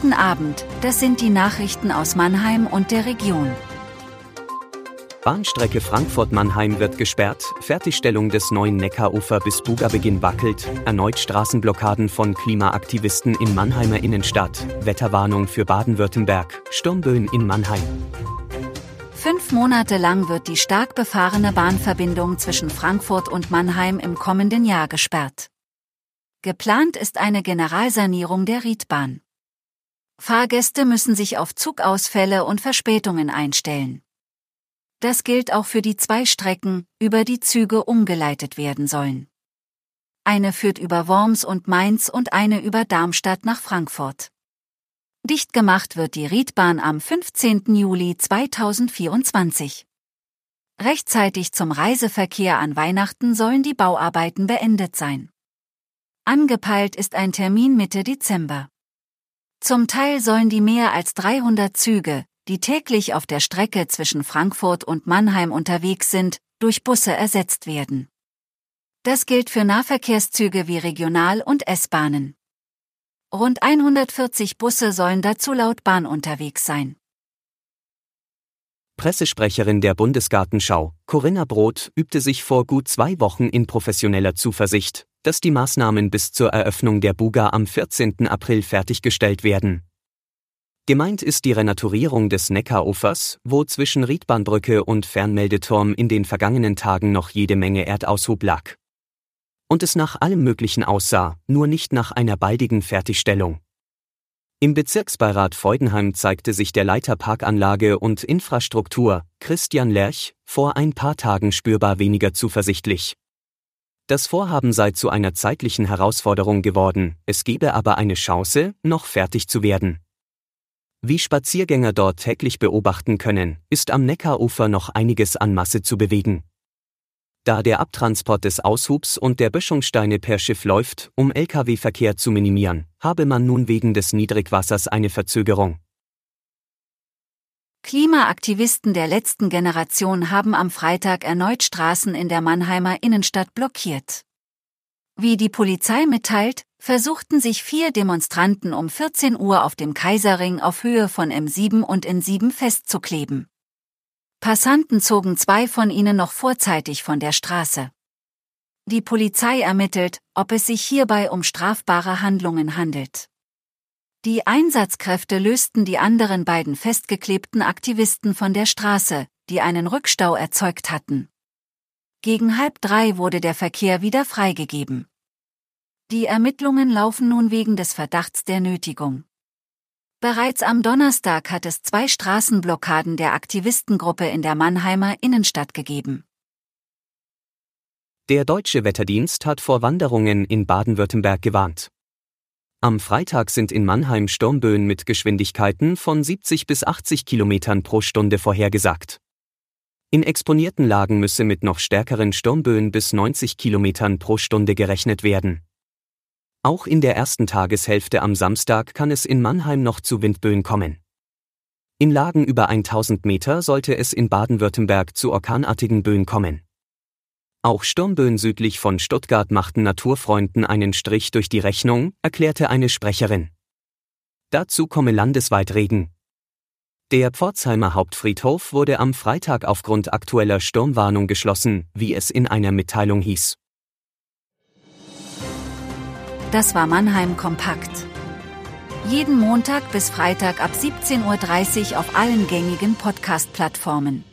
Guten Abend, das sind die Nachrichten aus Mannheim und der Region. Bahnstrecke Frankfurt-Mannheim wird gesperrt, Fertigstellung des neuen Neckarufer bis Bugabeginn wackelt, erneut Straßenblockaden von Klimaaktivisten in Mannheimer Innenstadt, Wetterwarnung für Baden-Württemberg, Sturmböen in Mannheim. Fünf Monate lang wird die stark befahrene Bahnverbindung zwischen Frankfurt und Mannheim im kommenden Jahr gesperrt. Geplant ist eine Generalsanierung der Riedbahn. Fahrgäste müssen sich auf Zugausfälle und Verspätungen einstellen. Das gilt auch für die zwei Strecken, über die Züge umgeleitet werden sollen. Eine führt über Worms und Mainz und eine über Darmstadt nach Frankfurt. Dicht gemacht wird die Riedbahn am 15. Juli 2024. Rechtzeitig zum Reiseverkehr an Weihnachten sollen die Bauarbeiten beendet sein. Angepeilt ist ein Termin Mitte Dezember. Zum Teil sollen die mehr als 300 Züge, die täglich auf der Strecke zwischen Frankfurt und Mannheim unterwegs sind, durch Busse ersetzt werden. Das gilt für Nahverkehrszüge wie Regional- und S-Bahnen. Rund 140 Busse sollen dazu laut Bahn unterwegs sein. Pressesprecherin der Bundesgartenschau, Corinna Broth, übte sich vor gut zwei Wochen in professioneller Zuversicht, dass die Maßnahmen bis zur Eröffnung der Buga am 14. April fertiggestellt werden. Gemeint ist die Renaturierung des Neckarufers, wo zwischen Riedbahnbrücke und Fernmeldeturm in den vergangenen Tagen noch jede Menge Erdaushub lag. Und es nach allem Möglichen aussah, nur nicht nach einer baldigen Fertigstellung. Im Bezirksbeirat Freudenheim zeigte sich der Leiter Parkanlage und Infrastruktur, Christian Lerch, vor ein paar Tagen spürbar weniger zuversichtlich. Das Vorhaben sei zu einer zeitlichen Herausforderung geworden, es gebe aber eine Chance, noch fertig zu werden. Wie Spaziergänger dort täglich beobachten können, ist am Neckarufer noch einiges an Masse zu bewegen. Da der Abtransport des Aushubs und der Böschungssteine per Schiff läuft, um Lkw-Verkehr zu minimieren, habe man nun wegen des Niedrigwassers eine Verzögerung. Klimaaktivisten der letzten Generation haben am Freitag erneut Straßen in der Mannheimer Innenstadt blockiert. Wie die Polizei mitteilt, versuchten sich vier Demonstranten um 14 Uhr auf dem Kaiserring auf Höhe von M7 und N7 festzukleben. Passanten zogen zwei von ihnen noch vorzeitig von der Straße. Die Polizei ermittelt, ob es sich hierbei um strafbare Handlungen handelt. Die Einsatzkräfte lösten die anderen beiden festgeklebten Aktivisten von der Straße, die einen Rückstau erzeugt hatten. Gegen halb drei wurde der Verkehr wieder freigegeben. Die Ermittlungen laufen nun wegen des Verdachts der Nötigung. Bereits am Donnerstag hat es zwei Straßenblockaden der Aktivistengruppe in der Mannheimer Innenstadt gegeben. Der deutsche Wetterdienst hat vor Wanderungen in Baden-Württemberg gewarnt. Am Freitag sind in Mannheim Sturmböen mit Geschwindigkeiten von 70 bis 80 Kilometern pro Stunde vorhergesagt. In exponierten Lagen müsse mit noch stärkeren Sturmböen bis 90 Kilometern pro Stunde gerechnet werden. Auch in der ersten Tageshälfte am Samstag kann es in Mannheim noch zu Windböen kommen. In Lagen über 1000 Meter sollte es in Baden-Württemberg zu orkanartigen Böen kommen. Auch Sturmböen südlich von Stuttgart machten Naturfreunden einen Strich durch die Rechnung, erklärte eine Sprecherin. Dazu komme landesweit Regen. Der Pforzheimer Hauptfriedhof wurde am Freitag aufgrund aktueller Sturmwarnung geschlossen, wie es in einer Mitteilung hieß. Das war Mannheim Kompakt. Jeden Montag bis Freitag ab 17.30 Uhr auf allen gängigen Podcast-Plattformen.